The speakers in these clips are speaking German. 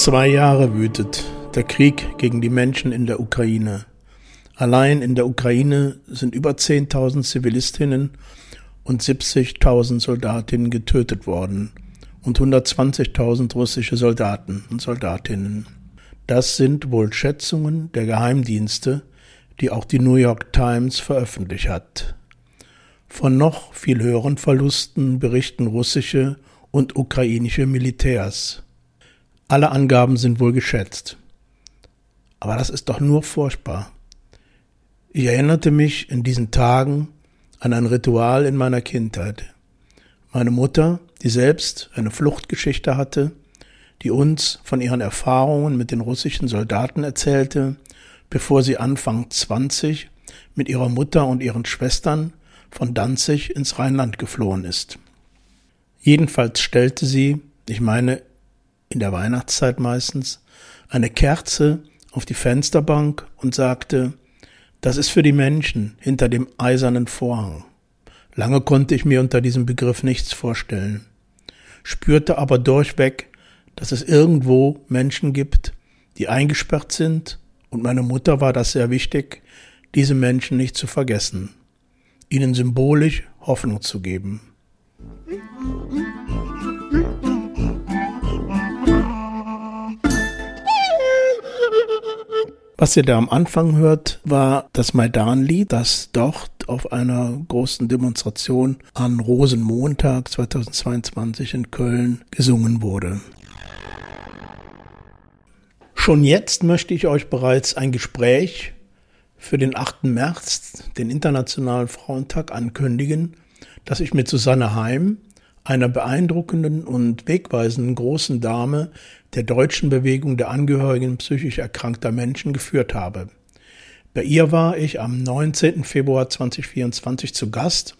zwei Jahre wütet der Krieg gegen die Menschen in der Ukraine. Allein in der Ukraine sind über 10.000 Zivilistinnen und 70.000 Soldatinnen getötet worden und 120.000 russische Soldaten und Soldatinnen. Das sind wohl Schätzungen der Geheimdienste, die auch die New York Times veröffentlicht hat. Von noch viel höheren Verlusten berichten russische und ukrainische Militärs. Alle Angaben sind wohl geschätzt. Aber das ist doch nur furchtbar. Ich erinnerte mich in diesen Tagen an ein Ritual in meiner Kindheit. Meine Mutter, die selbst eine Fluchtgeschichte hatte, die uns von ihren Erfahrungen mit den russischen Soldaten erzählte, bevor sie Anfang 20 mit ihrer Mutter und ihren Schwestern von Danzig ins Rheinland geflohen ist. Jedenfalls stellte sie, ich meine in der Weihnachtszeit meistens, eine Kerze auf die Fensterbank und sagte, das ist für die Menschen hinter dem eisernen Vorhang. Lange konnte ich mir unter diesem Begriff nichts vorstellen, spürte aber durchweg, dass es irgendwo Menschen gibt, die eingesperrt sind, und meine Mutter war das sehr wichtig, diese Menschen nicht zu vergessen, ihnen symbolisch Hoffnung zu geben. Was ihr da am Anfang hört, war das Maidan-Lied, das dort auf einer großen Demonstration an Rosenmontag 2022 in Köln gesungen wurde. Schon jetzt möchte ich euch bereits ein Gespräch für den 8. März, den Internationalen Frauentag, ankündigen, das ich mit Susanne Heim, einer beeindruckenden und wegweisenden großen Dame der deutschen Bewegung der Angehörigen psychisch erkrankter Menschen geführt habe. Bei ihr war ich am 19. Februar 2024 zu Gast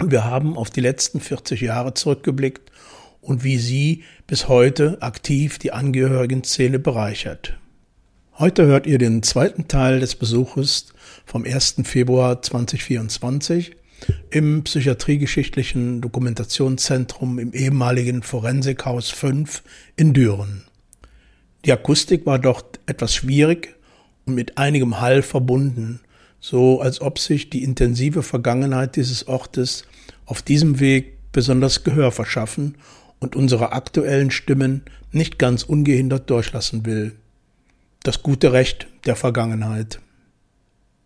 und wir haben auf die letzten 40 Jahre zurückgeblickt und wie sie bis heute aktiv die Angehörigenszene bereichert. Heute hört ihr den zweiten Teil des Besuches vom 1. Februar 2024 im psychiatriegeschichtlichen Dokumentationszentrum im ehemaligen Forensikhaus 5 in Düren. Die Akustik war dort etwas schwierig und mit einigem Hall verbunden, so als ob sich die intensive Vergangenheit dieses Ortes auf diesem Weg besonders Gehör verschaffen und unsere aktuellen Stimmen nicht ganz ungehindert durchlassen will. Das gute Recht der Vergangenheit.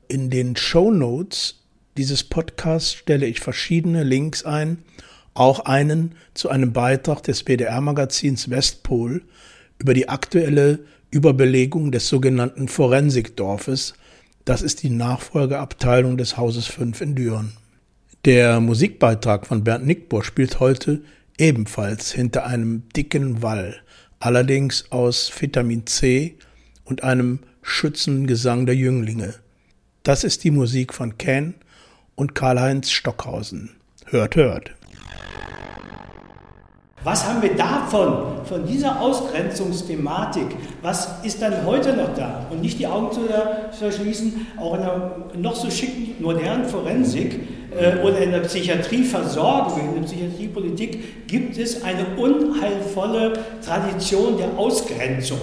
In den Show Notes dieses Podcasts stelle ich verschiedene Links ein, auch einen zu einem Beitrag des BDR-Magazins Westpol über die aktuelle Überbelegung des sogenannten Forensikdorfes. Das ist die Nachfolgeabteilung des Hauses 5 in Düren. Der Musikbeitrag von Bernd Nickbohr spielt heute ebenfalls hinter einem dicken Wall, allerdings aus Vitamin C und einem Schützengesang der Jünglinge. Das ist die Musik von Ken und Karl-Heinz Stockhausen. Hört, hört. Was haben wir davon, von dieser Ausgrenzungsthematik? Was ist dann heute noch da? Und nicht die Augen zu verschließen, auch in einer noch so schicken, modernen Forensik äh, oder in der Psychiatrieversorgung, in der Psychiatriepolitik gibt es eine unheilvolle Tradition der Ausgrenzung.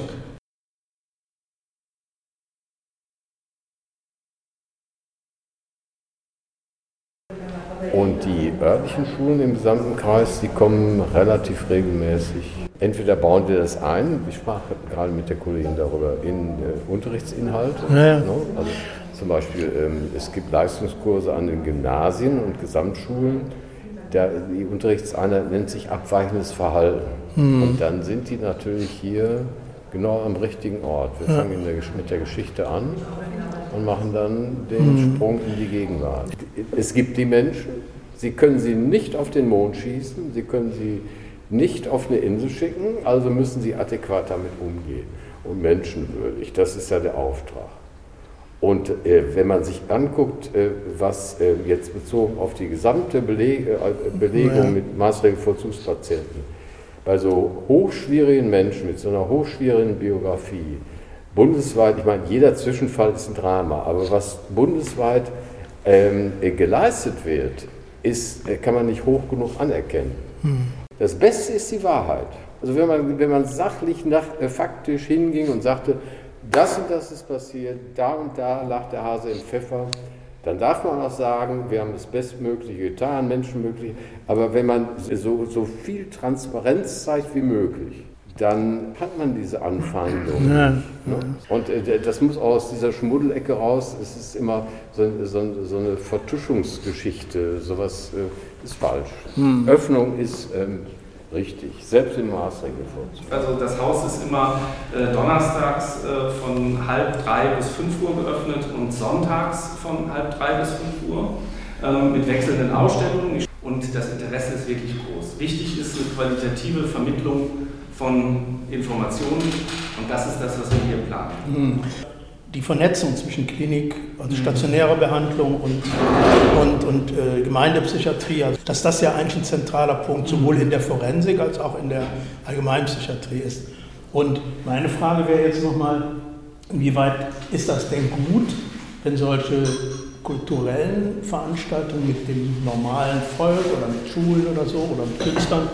Und die örtlichen Schulen im gesamten Kreis, die kommen relativ regelmäßig. Entweder bauen wir das ein, ich sprach gerade mit der Kollegin darüber, in äh, Unterrichtsinhalte. Ja. Ne? Also zum Beispiel, ähm, es gibt Leistungskurse an den Gymnasien und Gesamtschulen. Der, die Unterrichtseinheit nennt sich abweichendes Verhalten. Mhm. Und dann sind die natürlich hier genau am richtigen Ort. Wir ja. fangen der, mit der Geschichte an und machen dann den mhm. Sprung in die Gegenwart. Es gibt die Menschen, sie können sie nicht auf den Mond schießen, sie können sie nicht auf eine Insel schicken, also müssen sie adäquat damit umgehen und menschenwürdig. Das ist ja der Auftrag. Und äh, wenn man sich anguckt, äh, was äh, jetzt bezogen auf die gesamte Beleg äh, Belegung ja. mit Maßregelvollzugspatienten, bei so hochschwierigen Menschen mit so einer hochschwierigen Biografie, bundesweit, ich meine, jeder Zwischenfall ist ein Drama, aber was bundesweit ähm, geleistet wird, ist, äh, kann man nicht hoch genug anerkennen. Hm. Das Beste ist die Wahrheit. Also wenn man, wenn man sachlich nach, äh, faktisch hinging und sagte, das und das ist passiert, da und da lag der Hase im Pfeffer, dann darf man auch sagen, wir haben das Bestmögliche getan, menschenmöglich. Aber wenn man so, so viel Transparenz zeigt wie möglich, dann hat man diese Anfeindung. Ja. Ne? Und äh, das muss auch aus dieser Schmuddelecke raus. Es ist immer so, so, so eine Vertuschungsgeschichte. Sowas äh, ist falsch. Hm. Öffnung ist ähm, richtig, selbst in Maßregeln vorzunehmen. Also das Haus ist immer äh, donnerstags äh, von halb drei bis fünf Uhr geöffnet und sonntags von halb drei bis fünf Uhr ähm, mit wechselnden Ausstellungen. Und das Interesse ist wirklich groß. Wichtig ist eine qualitative Vermittlung von Informationen und das ist das, was wir hier planen. Mhm. Die Vernetzung zwischen Klinik, also mhm. stationäre Behandlung und, und, und äh, Gemeindepsychiatrie, also dass das ja eigentlich ein zentraler Punkt sowohl in der Forensik als auch in der Allgemeinpsychiatrie ist. Und meine Frage wäre jetzt nochmal, inwieweit ist das denn gut, wenn solche kulturellen Veranstaltungen mit dem normalen Volk oder mit Schulen oder so oder mit Künstlern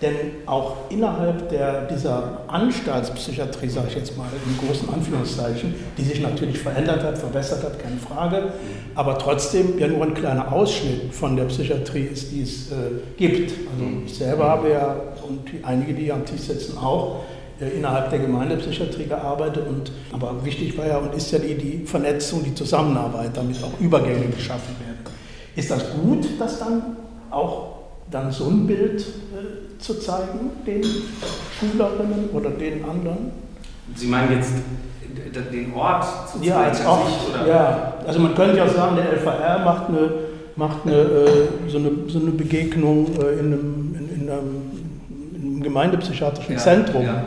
denn auch innerhalb der, dieser Anstaltspsychiatrie, sage ich jetzt mal in großen Anführungszeichen, die sich natürlich verändert hat, verbessert hat, keine Frage, aber trotzdem ja nur ein kleiner Ausschnitt von der Psychiatrie ist, die es äh, gibt. Also ich selber habe ja, und einige, die hier am Tisch sitzen, auch äh, innerhalb der Gemeindepsychiatrie gearbeitet. Und, aber wichtig war ja und ist ja die, die Vernetzung, die Zusammenarbeit, damit auch Übergänge geschaffen werden. Ist das gut, dass dann auch dann so ein Bild äh, zu zeigen, den Schülerinnen oder den anderen. Sie meinen jetzt den Ort zu ja, zeigen? Als auch, sich, oder? Ja, also man könnte ja sagen, der LVR macht eine, macht eine, äh, so, eine so eine Begegnung äh, in, einem, in, in, einem, in, einem, gemeindepsychiatrischen ja, Zentrum. Ja, ja.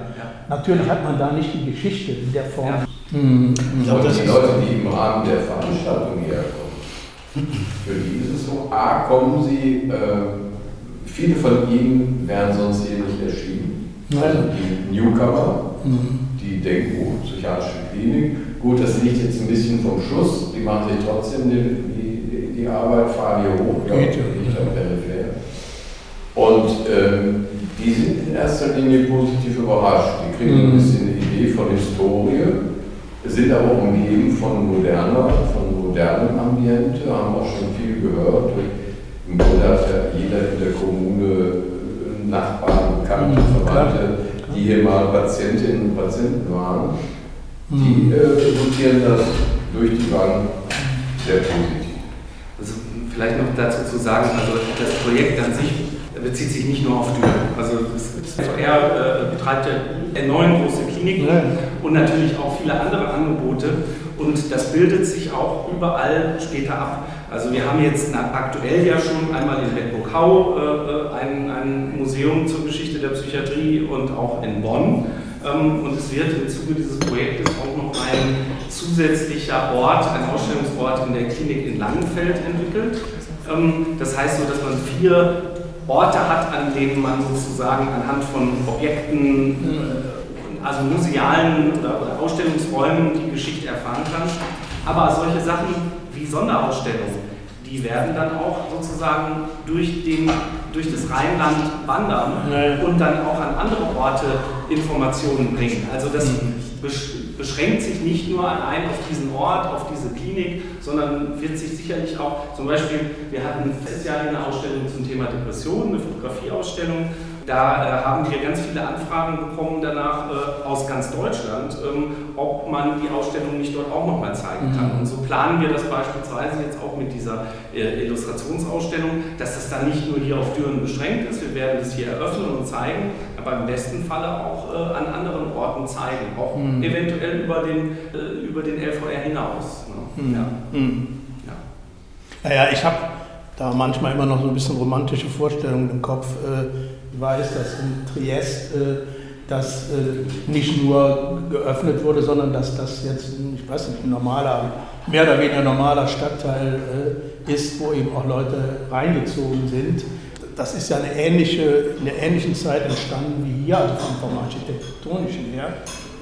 Natürlich hat man da nicht die Geschichte in der Form. Hm. Ich glaube, dass die Leute, die im Rahmen der Veranstaltung herkommen, für die ist es so, A, kommen sie äh, Viele von ihnen wären sonst hier nicht erschienen. Also die Newcomer, mhm. die denken, oh, psychiatrische Klinik. Gut, das liegt jetzt ein bisschen vom Schuss. Die machen sich trotzdem die, die, die Arbeit, fahren hier hoch, ja, nicht am peripher. Und ähm, die sind in erster Linie positiv überrascht. Die kriegen mhm. ein bisschen eine Idee von Historie, sind aber umgeben von moderner, von modernem Ambiente, haben auch schon viel gehört durch im Grunde hat ja jeder in der Kommune Nachbarn, Bekannte, mhm, Verwandte, die hier mal Patientinnen und Patienten waren. Die mhm. äh, notieren das durch die Bank sehr positiv. Also vielleicht noch dazu zu sagen, also das Projekt an sich bezieht sich nicht nur auf Düren. Also er äh, betreibt ja neun große Kliniken ja. und natürlich auch viele andere Angebote und das bildet sich auch überall später ab. Also wir haben jetzt aktuell ja schon einmal in Bedburg-Hau äh, ein, ein, Museum zur Geschichte der Psychiatrie und auch in Bonn. Ähm, und es wird im Zuge dieses Projektes auch noch ein zusätzlicher Ort, ein Ausstellungsort in der Klinik in Langenfeld entwickelt. Ähm, das heißt so, dass man vier Orte hat, an denen man sozusagen anhand von Objekten, äh, also musealen oder Ausstellungsräumen die Geschichte erfahren kann. Aber solche Sachen Sonderausstellungen, die werden dann auch sozusagen durch, den, durch das Rheinland wandern und dann auch an andere Orte Informationen bringen. Also das mhm. beschränkt sich nicht nur allein auf diesen Ort, auf diese Klinik, sondern wird sich sicherlich auch, zum Beispiel, wir hatten letztes Jahr eine Ausstellung zum Thema Depression, eine Fotografieausstellung, da äh, haben wir ganz viele Anfragen bekommen danach äh, aus ganz Deutschland, ähm, ob man die Ausstellung nicht dort auch nochmal zeigen kann. Mhm. Und so planen wir das beispielsweise jetzt auch mit dieser äh, Illustrationsausstellung, dass das dann nicht nur hier auf Düren beschränkt ist, wir werden es hier eröffnen und zeigen, aber im besten Falle auch äh, an anderen Orten zeigen, auch mhm. eventuell über den, äh, über den LVR hinaus. Ne? Mhm. Ja. Mhm. Ja. Naja, ich habe da manchmal immer noch so ein bisschen romantische Vorstellungen im Kopf. Äh, weiß, dass in Triest äh, das äh, nicht nur geöffnet wurde, sondern dass das jetzt, ich weiß nicht, ein normaler, mehr oder weniger normaler Stadtteil äh, ist, wo eben auch Leute reingezogen sind. Das ist ja eine ähnliche, in der ähnlichen Zeit entstanden wie hier, also vom, vom Architektonischen her.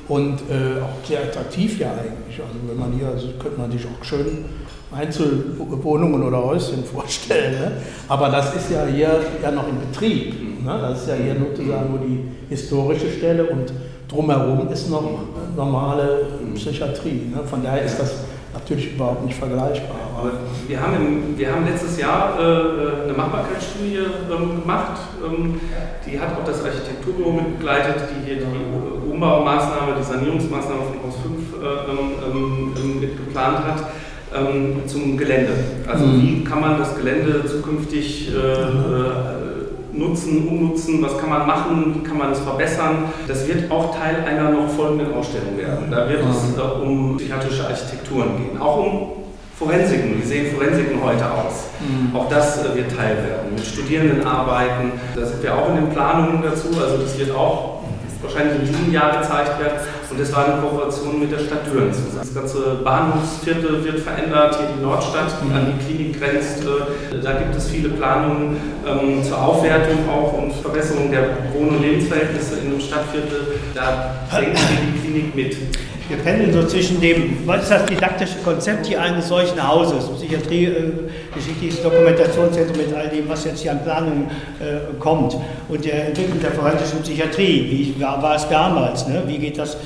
und äh, auch sehr attraktiv ja eigentlich. Also wenn man hier, also könnte man sich auch schön Einzelwohnungen oder Häuschen vorstellen. Ne? Aber das ist ja hier ja noch in Betrieb. Ne? Das ist ja hier sozusagen nur die historische Stelle und drumherum ist noch normale Psychiatrie. Ne? Von daher ist das natürlich überhaupt nicht vergleichbar. Aber wir haben, im, wir haben letztes Jahr äh, äh eine Machbarkeitsstudie ähm, gemacht, ähm, die hat auch das Architekturbüro mit begleitet, die hier die Umbaumaßnahme, die Sanierungsmaßnahme von Haus 5 äh, ähm, ähm, mit geplant hat. Ähm, zum Gelände. Also mhm. wie kann man das Gelände zukünftig äh, äh nutzen, umnutzen, was kann man machen, wie kann man es verbessern. Das wird auch Teil einer noch folgenden Ausstellung werden. Da wird es äh, um psychiatrische Architekturen gehen, auch um Forensiken. Wie sehen Forensiken heute aus? Mhm. Auch das äh, wird Teil werden. Mit Studierenden arbeiten, da sind wir auch in den Planungen dazu. Also das wird auch wahrscheinlich in diesem Jahr gezeigt werden. Und es war eine Kooperation mit der Stadt Düren zusammen. Das ganze Bahnhofsviertel wird verändert, hier die Nordstadt, die an die Klinik grenzt. Äh, da gibt es viele Planungen ähm, zur Aufwertung auch und Verbesserung der Wohn- und Lebensverhältnisse in dem Stadtviertel. Da denken wir die Klinik mit. Wir pendeln so zwischen dem, was ist das didaktische Konzept hier eines solchen Hauses, Psychiatrie, äh, geschichtliches Dokumentationszentrum mit all dem, was jetzt hier an Planung äh, kommt und der Entwicklung der forensischen Psychiatrie. Wie war, war es damals? Ne? Wie geht das,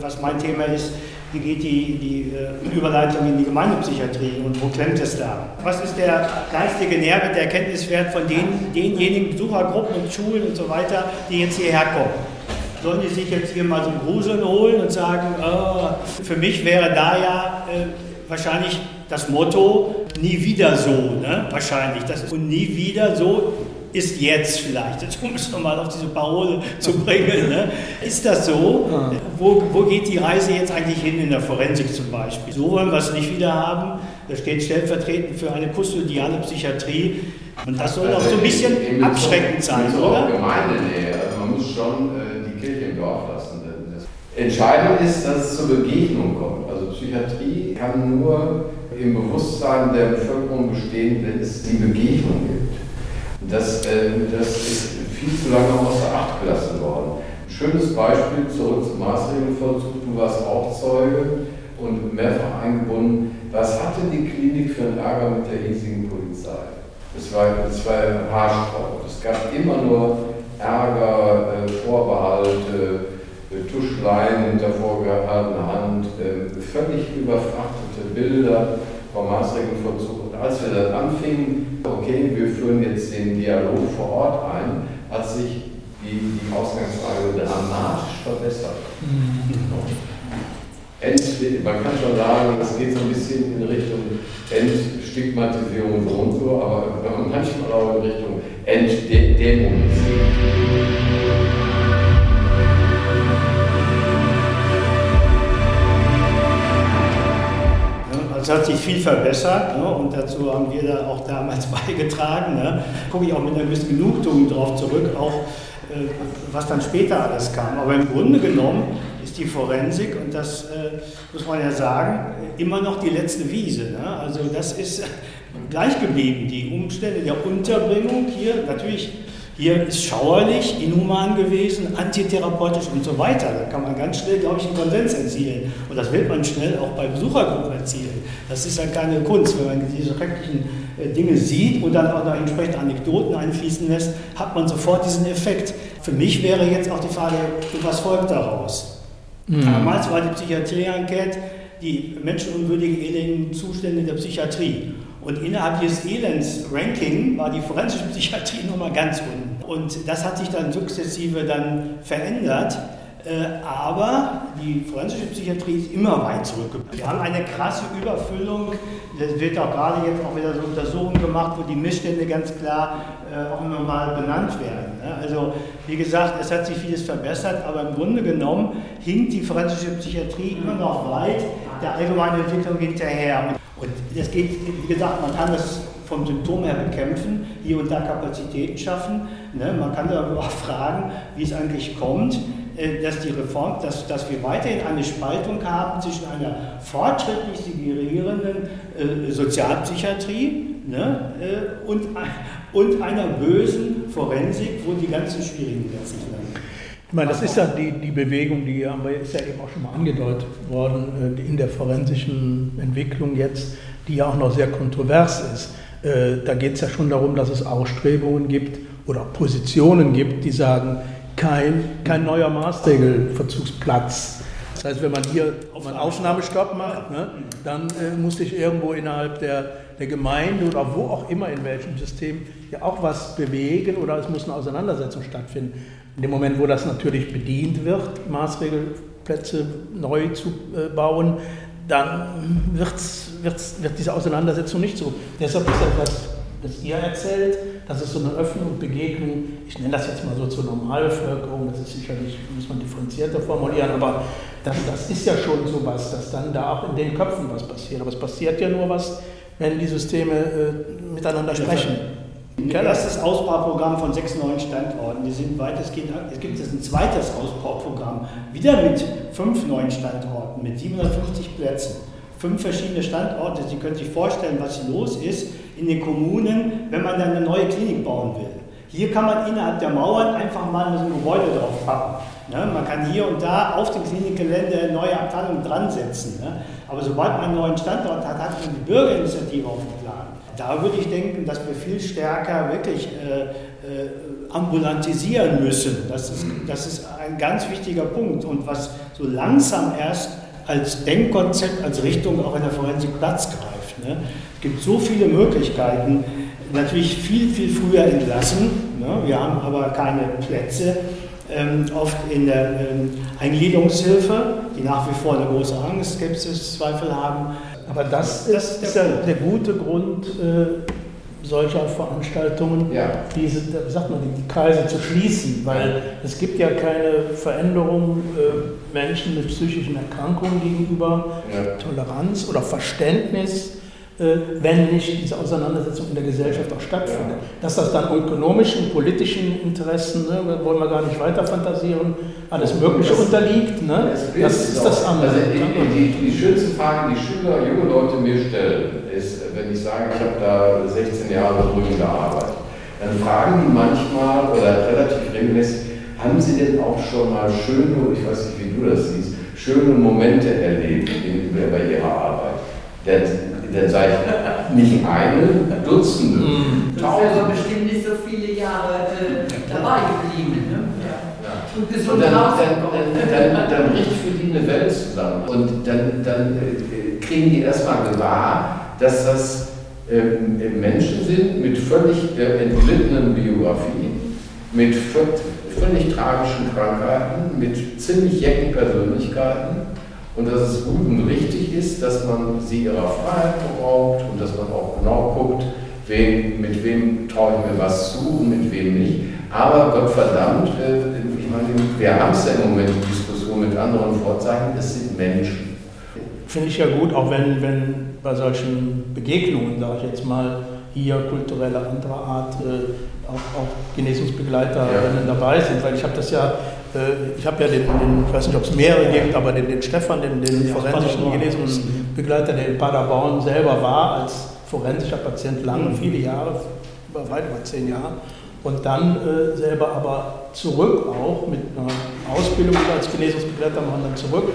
was mein Thema ist, wie geht die, die äh, Überleitung in die Gemeindepsychiatrie und wo klemmt es da? Was ist der geistige Nährwert, der Erkenntniswert von den, denjenigen Besuchergruppen und Schulen und so weiter, die jetzt hierher kommen? sollen die sich jetzt hier mal so Gruseln holen und sagen, oh, für mich wäre da ja äh, wahrscheinlich das Motto, nie wieder so, ne? wahrscheinlich. Das ist, und nie wieder so ist jetzt vielleicht, jetzt um es nochmal auf diese Parole zu bringen. Ne? Ist das so? Wo, wo geht die Reise jetzt eigentlich hin in der Forensik zum Beispiel? So wollen wir es nicht wieder haben. Da steht stellvertretend für eine kustodiale Psychiatrie. Und das soll auch so ein bisschen abschreckend sein, oder? Gemeindenähe. Also man muss schon äh, Kirche im Dorf lassen. Entscheidend ist, dass es zur Begegnung kommt. Also Psychiatrie kann nur im Bewusstsein der Bevölkerung bestehen, wenn es die Begegnung gibt. Das, äh, das ist viel zu lange außer Acht gelassen worden. Ein schönes Beispiel zurück zum Maßregelvollzug, du warst auch Zeuge und mehrfach eingebunden. Was hatte die Klinik für einen Ärger mit der hiesigen Polizei? Es war, war haarsträubend. Es gab immer nur Ärger, äh, Vorbehalte, äh, Tuschleien hinter vorgehaltener Hand, völlig überfrachtete Bilder vom Maßregelvollzug. Als wir dann anfingen, okay, wir führen jetzt den Dialog vor Ort ein, hat sich die, die Ausgangslage dramatisch verbessert. Mhm. Ent, man kann schon sagen, es geht so ein bisschen in Richtung Entstigmatisierung so und so, aber manchmal auch in Richtung Entdämonisierung. Es hat sich viel verbessert ne? und dazu haben wir da auch damals beigetragen. Ne? Gucke ich auch mit einer gewissen Genugtuung drauf zurück, auch äh, was dann später alles kam. Aber im Grunde genommen die Forensik, und das äh, muss man ja sagen, immer noch die letzte Wiese. Ne? Also das ist gleich geblieben. Die Umstände der Unterbringung hier, natürlich, hier ist schauerlich, inhuman gewesen, antitherapeutisch und so weiter. Da kann man ganz schnell, glaube ich, einen Konsens erzielen. Und das wird man schnell auch bei Besuchergruppen erzielen. Das ist ja keine Kunst. Wenn man diese schrecklichen äh, Dinge sieht und dann auch noch entsprechende Anekdoten einfließen lässt, hat man sofort diesen Effekt. Für mich wäre jetzt auch die Frage, was folgt daraus? Mhm. Damals war die Psychiatrie-Enquete die menschenunwürdigen, elenden Zustände der Psychiatrie. Und innerhalb dieses Elends-Ranking war die forensische Psychiatrie nochmal ganz unten. Und das hat sich dann sukzessive dann verändert. Äh, aber die forensische Psychiatrie ist immer weit zurückgeblieben. Wir haben eine krasse Überfüllung. Das wird auch gerade jetzt auch wieder so Untersuchungen gemacht, wo die Missstände ganz klar äh, auch immer mal benannt werden. Ne? Also wie gesagt, es hat sich vieles verbessert, aber im Grunde genommen hinkt die forensische Psychiatrie immer noch weit der allgemeinen Entwicklung hinterher. Und es geht, wie gesagt, man kann das vom Symptom her bekämpfen, hier und da Kapazitäten schaffen. Ne? Man kann aber auch fragen, wie es eigentlich kommt, äh, dass die Reform, dass, dass wir weiterhin eine Spaltung haben zwischen einer fortschrittlich segregierenden äh, Sozialpsychiatrie ne, äh, und, und einer bösen Forensik, wo die ganzen schwierigen Dinge sich landen. Ich meine, das ist ja die, die Bewegung, die ist ja eben auch schon mal angedeutet worden äh, in der forensischen Entwicklung jetzt, die ja auch noch sehr kontrovers ist. Äh, da geht es ja schon darum, dass es Ausstrebungen gibt oder Positionen gibt, die sagen, kein, kein neuer Maßregelverzugsplatz. Das heißt, wenn man hier einen Aufnahmestopp macht, ne, dann äh, muss sich irgendwo innerhalb der, der Gemeinde oder wo auch immer in welchem System ja auch was bewegen oder es muss eine Auseinandersetzung stattfinden. In dem Moment, wo das natürlich bedient wird, Maßregelplätze neu zu äh, bauen, dann wird's, wird's, wird diese Auseinandersetzung nicht so. Deshalb ist etwas, das ihr erzählt, das ist so eine Öffnung und Begegnung, ich nenne das jetzt mal so zur Normalbevölkerung, das ist sicherlich, muss man differenzierter formulieren, aber das, das ist ja schon so was, dass dann da auch in den Köpfen was passiert. Aber es passiert ja nur was, wenn die Systeme äh, miteinander sprechen. Ein erstes Ausbauprogramm von sechs neuen Standorten. Die sind weitestgehend, es gibt jetzt ein zweites Ausbauprogramm, wieder mit fünf neuen Standorten, mit 750 Plätzen. Fünf verschiedene Standorte. Sie können sich vorstellen, was los ist in den Kommunen, wenn man dann eine neue Klinik bauen will. Hier kann man innerhalb der Mauern einfach mal ein Gebäude drauf packen. Ne? Man kann hier und da auf dem Klinikgelände neue Abteilungen dran setzen. Ne? Aber sobald man einen neuen Standort hat, hat man die Bürgerinitiative auf dem Plan. Da würde ich denken, dass wir viel stärker wirklich äh, äh, ambulantisieren müssen. Das ist, das ist ein ganz wichtiger Punkt. Und was so langsam erst als Denkkonzept, als Richtung auch in der Forensik Platz greift. Ne? Es gibt so viele Möglichkeiten, natürlich viel, viel früher entlassen. Ne? Wir haben aber keine Plätze. Ähm, oft in der ähm, Eingliederungshilfe, die nach wie vor eine große Angst, Skepsis, Zweifel haben. Aber das, das ist, der, der, gute Grund äh, solcher Veranstaltungen, ja. diese, wie sagt man, die Kreise zu schließen, weil es gibt ja keine Veränderung äh, Menschen mit psychischen Erkrankungen gegenüber, ja. Toleranz oder Verständnis äh, wenn nicht diese Auseinandersetzung in der Gesellschaft auch stattfindet. Dass das dann ökonomischen, politischen Interessen, ne, wollen wir gar nicht weiter fantasieren, alles Mögliche das, unterliegt, ne? das, ist das andere. Also die, die, die schönste Frage, die Schüler, junge Leute mir stellen, ist, wenn ich sage, ich habe da 16 Jahre drüben gearbeitet, dann fragen die manchmal oder relativ regelmäßig, haben Sie denn auch schon mal schöne, ich weiß nicht, wie du das siehst, schöne Momente erlebt in, bei Ihrer Arbeit? Dann sage ich nicht eine, Dutzende. Mhm. Ja so bestimmt nicht so viele Jahre äh, dabei geblieben. Ne? Und und dann, dann, dann, dann, dann bricht für die eine Welt zusammen. Und dann, dann äh, kriegen die erstmal gewahr, dass das äh, Menschen sind mit völlig äh, entglittenen Biografien, mit völlig tragischen Krankheiten, mit ziemlich jecken Persönlichkeiten und dass es gut und richtig ist, dass man sie ihrer Freiheit beraubt und dass man auch genau guckt, wem, mit wem traue ich mir was zu und mit wem nicht. Aber Gott verdammt, äh, ich meine, wir haben es ja im Moment die Diskussion mit anderen Vorzeichen, es sind Menschen. Finde ich ja gut, auch wenn, wenn bei solchen Begegnungen, sage ich jetzt mal, hier kulturelle anderer Art äh, auch, auch Genesungsbegleiterinnen ja. dabei sind, weil ich habe das ja ich habe ja den, den, ich weiß nicht, ob es mehrere gibt, aber den, den Stefan, den, den forensischen Genesungsbegleiter, der in Paderborn selber war, als forensischer Patient lange, mhm. viele Jahre, weit über zehn Jahre. Und dann äh, selber aber zurück auch mit einer Ausbildung als Genesungsbegleiter machen, dann zurück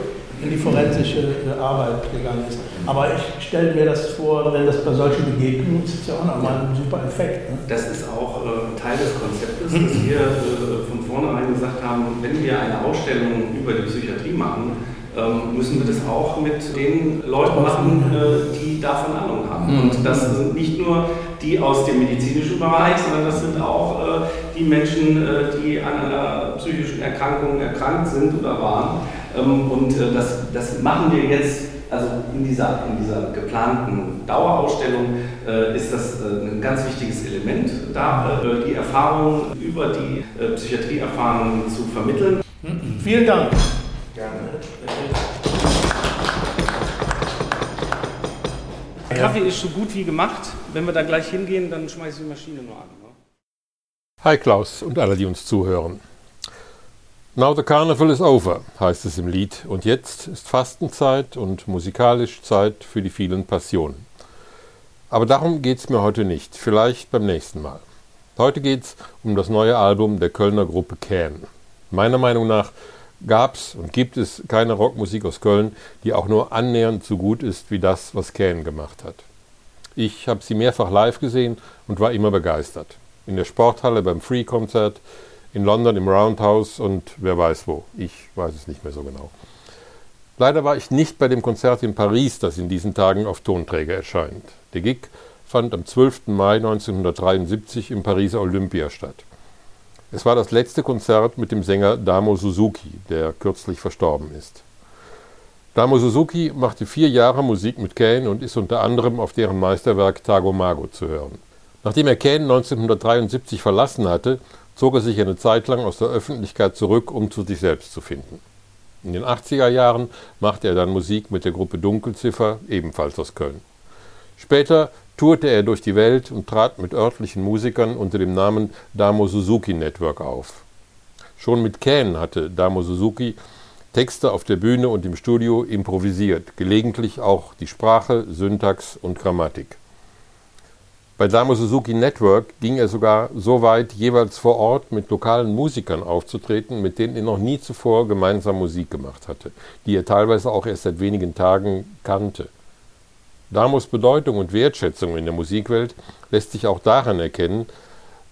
in die forensische äh, Arbeit gegangen ist. Aber ich stelle mir das vor, wenn das bei solchen Begegnungen ist, ist ja auch nochmal ein super Effekt. Ne? Das ist auch äh, Teil des Konzeptes, dass wir äh, von vornherein gesagt haben, wenn wir eine Ausstellung über die Psychiatrie machen, ähm, müssen wir das auch mit den Leuten machen, äh, die davon Ahnung haben. Mhm. Und das sind nicht nur die aus dem medizinischen Bereich, sondern das sind auch äh, die Menschen, äh, die an einer psychischen Erkrankung erkrankt sind oder waren ähm, und das, das machen wir jetzt, also in dieser, in dieser geplanten Dauerausstellung äh, ist das äh, ein ganz wichtiges Element, da die Erfahrungen über die Psychiatrieerfahrungen zu vermitteln. Mhm. Vielen Dank. Gerne. Der Kaffee ist so gut wie gemacht. Wenn wir da gleich hingehen, dann schmeiße ich die Maschine nur an. Ne? Hi Klaus und alle, die uns zuhören. Now the Carnival is over, heißt es im Lied, und jetzt ist Fastenzeit und musikalisch Zeit für die vielen Passionen. Aber darum geht es mir heute nicht, vielleicht beim nächsten Mal. Heute geht es um das neue Album der Kölner Gruppe Can. Meiner Meinung nach gab es und gibt es keine Rockmusik aus Köln, die auch nur annähernd so gut ist wie das, was Can gemacht hat. Ich habe sie mehrfach live gesehen und war immer begeistert. In der Sporthalle beim Free-Konzert, in London im Roundhouse und wer weiß wo. Ich weiß es nicht mehr so genau. Leider war ich nicht bei dem Konzert in Paris, das in diesen Tagen auf Tonträger erscheint. Der Gig fand am 12. Mai 1973 im Pariser Olympia statt. Es war das letzte Konzert mit dem Sänger Damo Suzuki, der kürzlich verstorben ist. Damo Suzuki machte vier Jahre Musik mit Kane und ist unter anderem auf deren Meisterwerk Tago Mago zu hören. Nachdem er Kane 1973 verlassen hatte, zog er sich eine Zeit lang aus der Öffentlichkeit zurück, um zu sich selbst zu finden. In den 80er Jahren machte er dann Musik mit der Gruppe Dunkelziffer, ebenfalls aus Köln. Später tourte er durch die Welt und trat mit örtlichen Musikern unter dem Namen Damo Suzuki Network auf. Schon mit Can hatte Damo Suzuki Texte auf der Bühne und im Studio improvisiert, gelegentlich auch die Sprache, Syntax und Grammatik. Bei Damo Suzuki Network ging er sogar so weit, jeweils vor Ort mit lokalen Musikern aufzutreten, mit denen er noch nie zuvor gemeinsam Musik gemacht hatte, die er teilweise auch erst seit wenigen Tagen kannte. Damos Bedeutung und Wertschätzung in der Musikwelt lässt sich auch daran erkennen,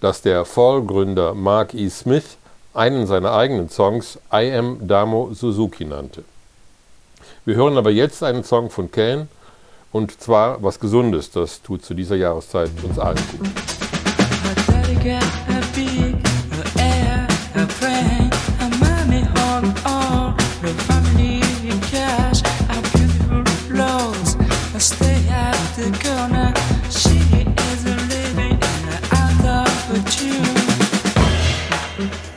dass der Fall-Gründer Mark E. Smith einen seiner eigenen Songs I Am Damo Suzuki nannte. Wir hören aber jetzt einen Song von Ken und zwar was Gesundes, das tut zu dieser Jahreszeit uns allen gut. Die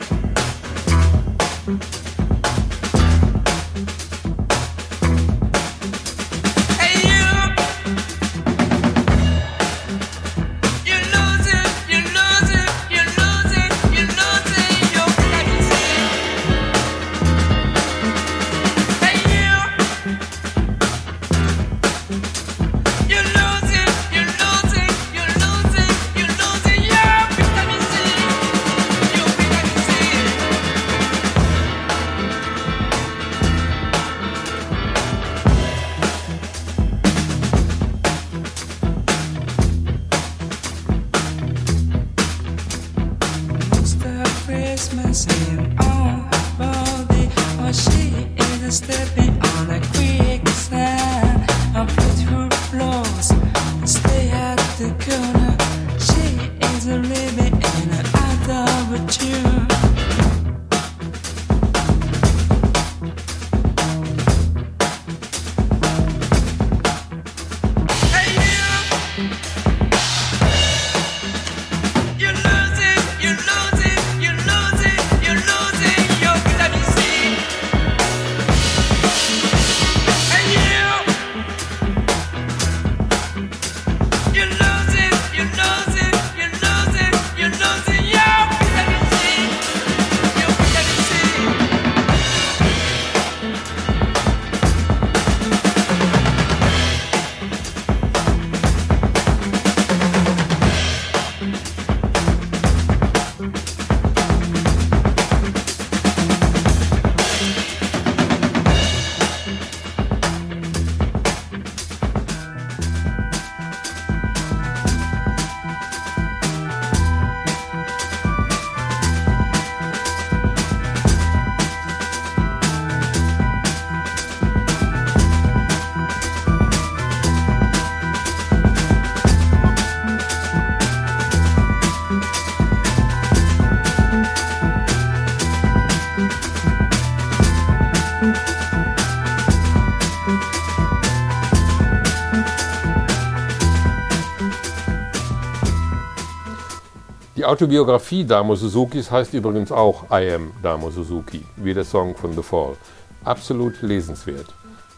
Autobiografie Damo Suzukis heißt übrigens auch I Am Damo Suzuki, wie der Song von The Fall. Absolut lesenswert.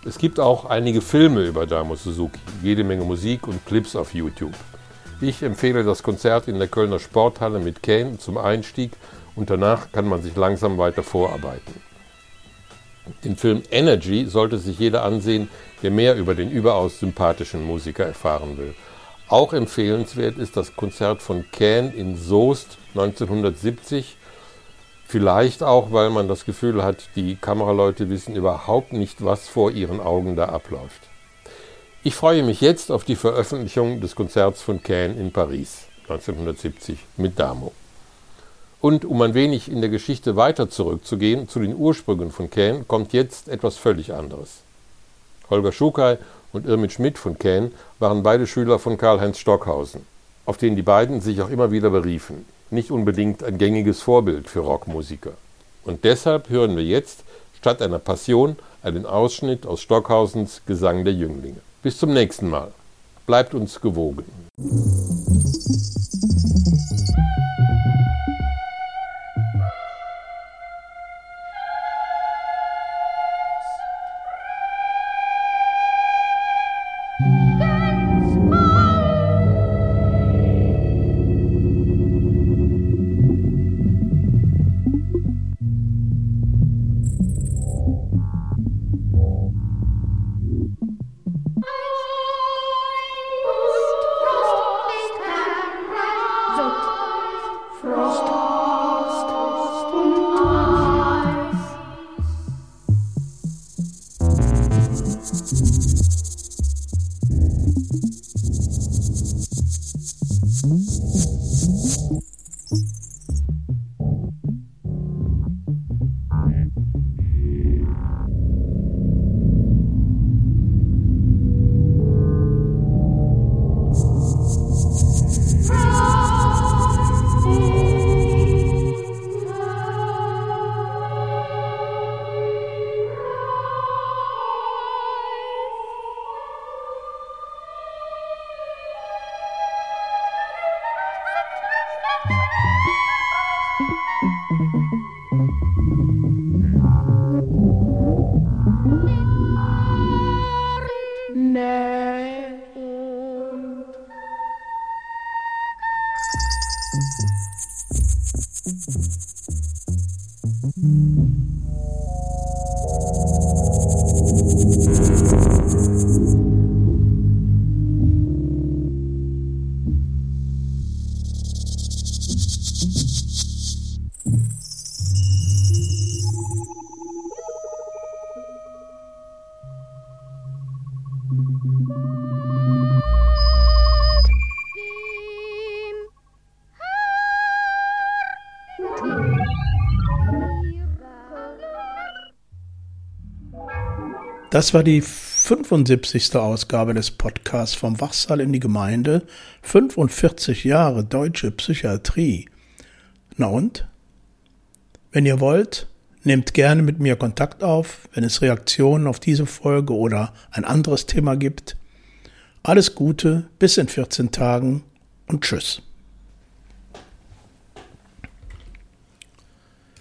Es gibt auch einige Filme über Damo Suzuki, jede Menge Musik und Clips auf YouTube. Ich empfehle das Konzert in der Kölner Sporthalle mit Kane zum Einstieg und danach kann man sich langsam weiter vorarbeiten. Den Film Energy sollte sich jeder ansehen, der mehr über den überaus sympathischen Musiker erfahren will. Auch empfehlenswert ist das Konzert von Can in Soest 1970 Vielleicht auch, weil man das Gefühl hat, die Kameraleute wissen überhaupt nicht, was vor ihren Augen da abläuft. Ich freue mich jetzt auf die Veröffentlichung des Konzerts von Caen in Paris 1970 mit Damo. Und um ein wenig in der Geschichte weiter zurückzugehen, zu den Ursprüngen von Caen, kommt jetzt etwas völlig anderes. Holger Schukai und Irmit Schmidt von Caen waren beide Schüler von Karl-Heinz Stockhausen, auf den die beiden sich auch immer wieder beriefen. Nicht unbedingt ein gängiges Vorbild für Rockmusiker. Und deshalb hören wir jetzt statt einer Passion einen Ausschnitt aus Stockhausens Gesang der Jünglinge. Bis zum nächsten Mal. Bleibt uns gewogen. Das war die 75. Ausgabe des Podcasts vom Wachsaal in die Gemeinde. 45 Jahre deutsche Psychiatrie. Na und? Wenn ihr wollt, nehmt gerne mit mir Kontakt auf, wenn es Reaktionen auf diese Folge oder ein anderes Thema gibt. Alles Gute, bis in 14 Tagen und tschüss.